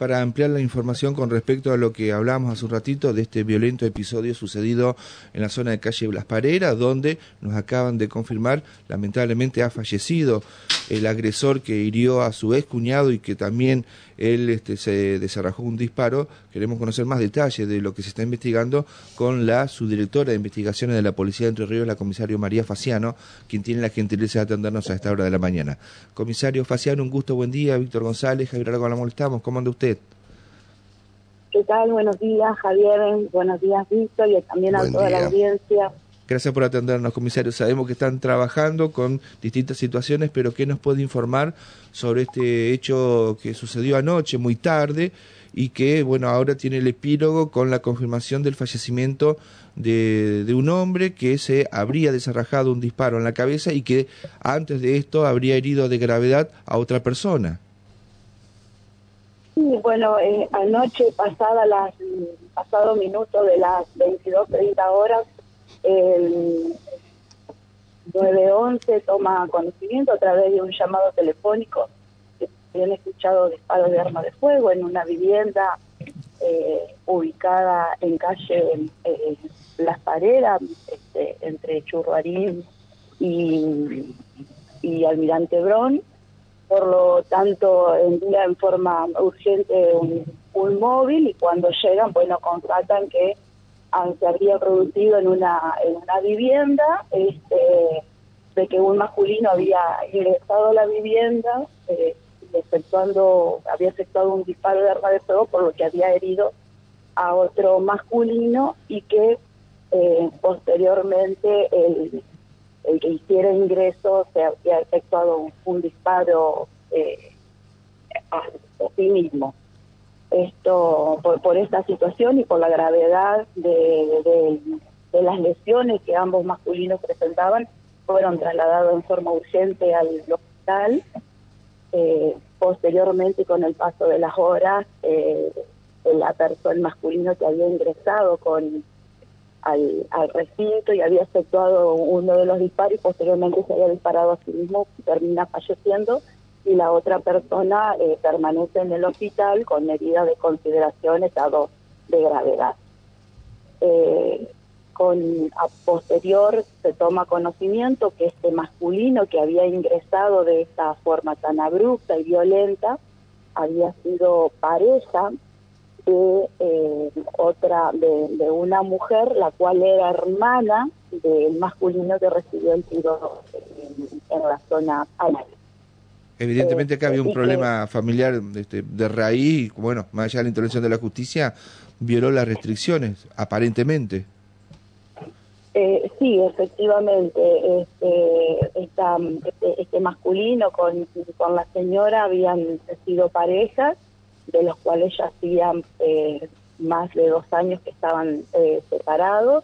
para ampliar la información con respecto a lo que hablábamos hace un ratito de este violento episodio sucedido en la zona de calle Blas Parera, donde nos acaban de confirmar, lamentablemente ha fallecido el agresor que hirió a su ex cuñado y que también él este, se desarrajó un disparo. Queremos conocer más detalles de lo que se está investigando con la subdirectora de investigaciones de la Policía de Entre Ríos, la comisario María Faciano, quien tiene la gentileza de atendernos a esta hora de la mañana. Comisario Faciano, un gusto, buen día. Víctor González, Javier Aragón, la molestamos. ¿Cómo anda usted? ¿Qué tal? Buenos días, Javier. Buenos días, Víctor, y también a toda la audiencia. Gracias por atendernos, comisario. Sabemos que están trabajando con distintas situaciones, pero ¿qué nos puede informar sobre este hecho que sucedió anoche, muy tarde, y que, bueno, ahora tiene el epílogo con la confirmación del fallecimiento de, un hombre que se habría desarrajado un disparo en la cabeza y que antes de esto habría herido de gravedad a otra persona? Bueno, eh, anoche, pasada las, pasado minuto de las 22.30 horas, el 911 toma conocimiento a través de un llamado telefónico que habían escuchado disparos de arma de fuego en una vivienda eh, ubicada en calle eh, Las Pareras, este, entre Churruarín y, Almirante Brón. Por lo tanto, envía en forma urgente un, un móvil y cuando llegan, bueno, constatan que se habría producido en una, en una vivienda, este, de que un masculino había ingresado a la vivienda, eh, efectuando, había efectuado un disparo de arma de fuego, por lo que había herido a otro masculino y que eh, posteriormente el, el que hiciera ingreso se había efectuado un, disparo eh, a sí mismo esto por, por esta situación y por la gravedad de, las lesiones que ambos masculinos presentaban, fueron trasladados en forma urgente al hospital. Eh, posteriormente, con el paso de las horas, eh, la persona, el masculino que había ingresado con al, recinto y había efectuado uno de los disparos posteriormente se había disparado a sí mismo, termina falleciendo y la otra persona eh, permanece en el hospital con heridas de consideración estado de gravedad. Eh, con a posterior se toma conocimiento que este masculino que había ingresado de esta forma tan abrupta y violenta había sido pareja de eh, otra de, de, una mujer la cual era hermana del masculino que recibió el tiro en, en la zona anal. Evidentemente acá había un problema familiar este, de raíz, bueno, más allá de la intervención de la justicia, violó las restricciones, aparentemente. Eh, sí, efectivamente, este, este, este, masculino con, con la señora habían sido parejas, de los cuales ya hacían eh, más de dos años que estaban eh, separados,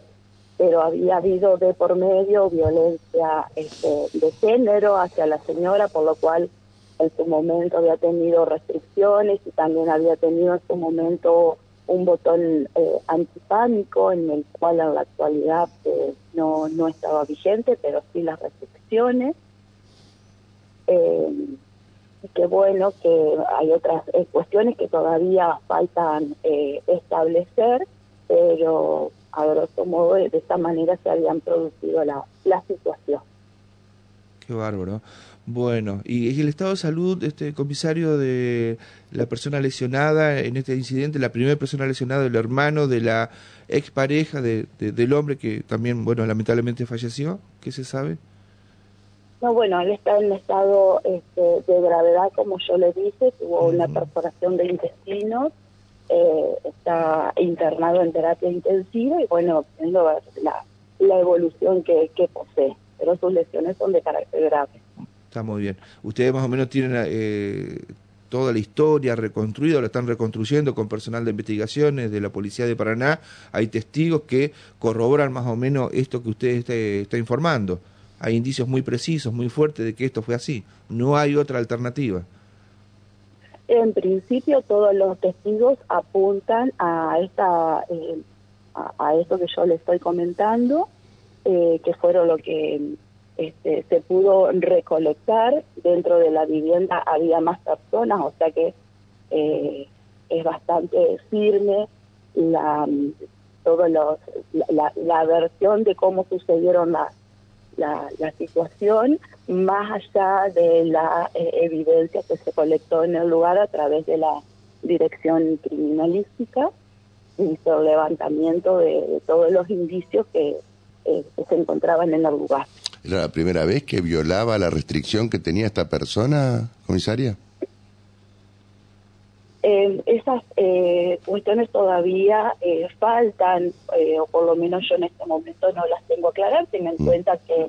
pero había habido de por medio violencia este, de género hacia la señora, por lo cual en su momento había tenido restricciones y también había tenido en su momento un botón eh, antipánico en el cual en la actualidad eh, no, no estaba vigente, pero sí las restricciones. Eh, y qué bueno que hay otras eh, cuestiones que todavía faltan establecer, pero a grosso modo de, esta manera se habían producido la, la situación. Qué bárbaro. Bueno, y el estado de salud, este comisario, de la persona lesionada en este incidente, la primera persona lesionada, el hermano de la expareja de, del hombre que también, bueno, lamentablemente falleció, ¿qué se sabe? No, bueno, él está en estado este, de gravedad, como yo le dije, tuvo una perforación de intestinos, eh, está internado en terapia intensiva y, bueno, viendo la, la evolución que, que posee, pero sus lesiones son de carácter grave. Está muy bien. Ustedes más o menos tienen eh, toda la historia reconstruida, la están reconstruyendo con personal de investigaciones de la Policía de Paraná. Hay testigos que corroboran más o menos esto que usted está, está informando. Hay indicios muy precisos, muy fuertes de que esto fue así. No hay otra alternativa. En principio todos los testigos apuntan a esta eh, a, a, esto que yo le estoy comentando, eh, que fueron lo que este, se pudo recolectar, dentro de la vivienda había más personas, o sea que eh, bastante firme la todo los, la, versión de cómo sucedieron la, la, situación, más allá de la eh, evidencia que se colectó en el lugar a través de la dirección criminalística, hizo levantamiento de, todos los indicios que, eh, que se encontraban en el lugar. ¿Era la primera vez que violaba la restricción que tenía esta persona, comisaria? Eh, esas eh, cuestiones todavía eh, faltan, o por lo menos yo en este momento no las tengo claras, ten en mm. cuenta que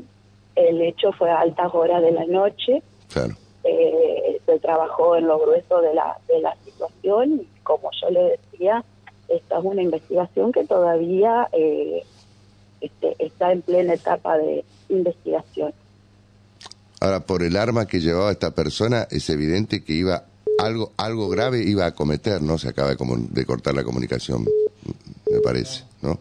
el hecho fue a altas horas de la noche. Claro. se trabajó en lo grueso de la, de la situación y como yo le decía, esta es una investigación que todavía este, está en plena etapa de investigación. Ahora, por el arma que llevaba esta persona, es evidente que iba algo, algo grave iba a cometer, ¿no? Se acaba de, de cortar la comunicación, me parece, ¿no?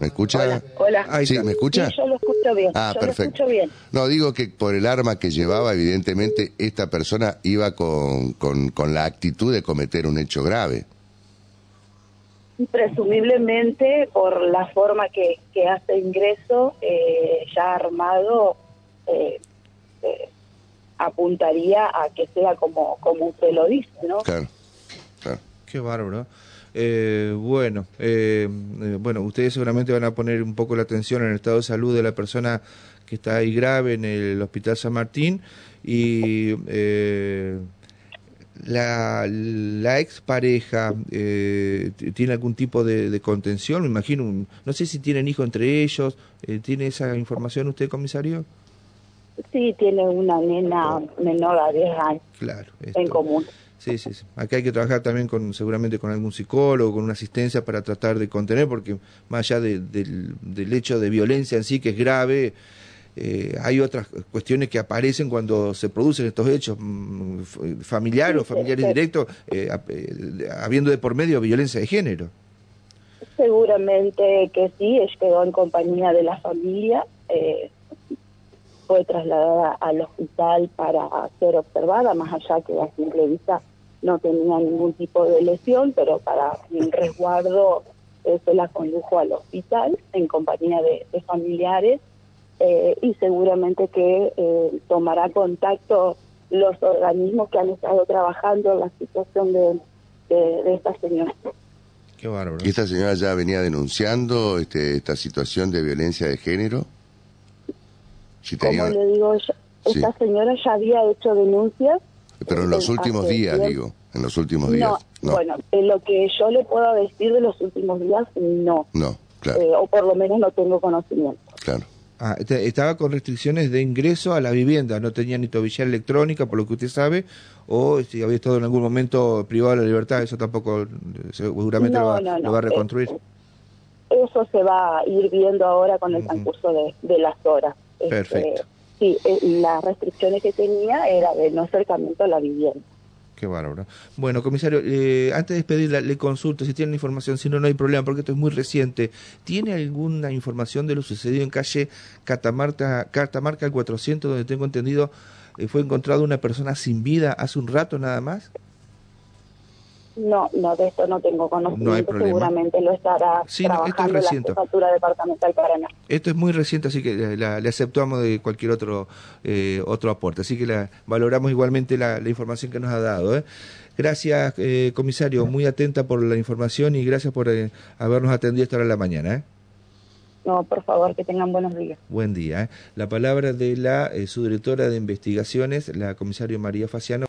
¿Me escucha? Hola. ¿Sí, ¿Me escucha? yo lo escucho bien. Ah, perfecto. No, digo que por el arma que llevaba, evidentemente, esta persona iba con, con, con la actitud de cometer un hecho grave. Presumiblemente, por la forma que, que hace ingreso, eh, ya armado, eh, eh, apuntaría a que sea como, como usted lo dice, ¿no? Claro, claro. Qué bárbaro. Eh, bueno, eh, eh, bueno, ustedes seguramente van a poner un poco la atención en el estado de salud de la persona que está ahí grave en el Hospital San Martín y eh, la, la ex pareja tiene algún tipo de, de, contención, me imagino, no sé si tienen hijos entre ellos, ¿tiene esa información usted, comisario? Sí, tiene una nena menor a 10 años claro, en común. Sí, sí, sí. Aquí hay que trabajar también con, seguramente con algún psicólogo, con una asistencia para tratar de contener, porque más allá del, del, hecho de violencia en sí, que es grave, eh, hay otras cuestiones que aparecen cuando se producen estos hechos mm, familiares o familiares directos, eh, eh, habiendo de por medio violencia de género. Seguramente que sí, quedó en compañía de la familia. Eh, fue trasladada al hospital para ser observada, más allá que a simple vista no tenía ningún tipo de lesión, pero para un resguardo eh, se la condujo al hospital en compañía de, familiares eh, y seguramente que eh, tomará contacto los organismos que han estado trabajando en la situación de, de, esta señora. Qué bárbaro. ¿Y esta señora ya venía denunciando este, esta situación de violencia de género? Como le digo, esta señora ya había hecho denuncias. Pero en los últimos días, digo, en los últimos días. No, bueno, en lo que yo le puedo decir de los últimos días, no. No, claro. Eh, o por lo menos no tengo conocimiento. Claro. Ah, estaba con restricciones de ingreso a la vivienda, no tenía ni tobillera electrónica, por lo que usted sabe, o si había estado en algún momento privado de la libertad, eso tampoco seguramente lo, va, a reconstruir. eso se va a ir viendo ahora con el transcurso de, de las horas. Este, Perfecto. sí, eh, las restricciones que tenía era de no acercamiento a la vivienda. Qué bárbaro. Bueno, comisario, eh, antes de despedirla, le consulto si tiene información, si no, no hay problema, porque esto es muy reciente. ¿Tiene alguna información de lo sucedido en calle Catamarca, Catamarca el 400, donde tengo entendido eh, fue encontrado una persona sin vida hace un rato nada más? No, no, de esto no tengo conocimiento. No Seguramente lo estará sí, trabajando esto la jefatura departamental Paraná. Esto es muy reciente, así que la, le aceptamos de cualquier otro eh, otro aporte. Así que la, valoramos igualmente la, la, información que nos ha dado. ¿eh? Gracias, eh, comisario. Muy atenta por la información y gracias por eh, habernos atendido esta hora de la mañana. ¿eh? No, por favor, que tengan buenos días. Buen día. ¿eh? La palabra de la subdirectora de investigaciones, la comisaria María Faciano.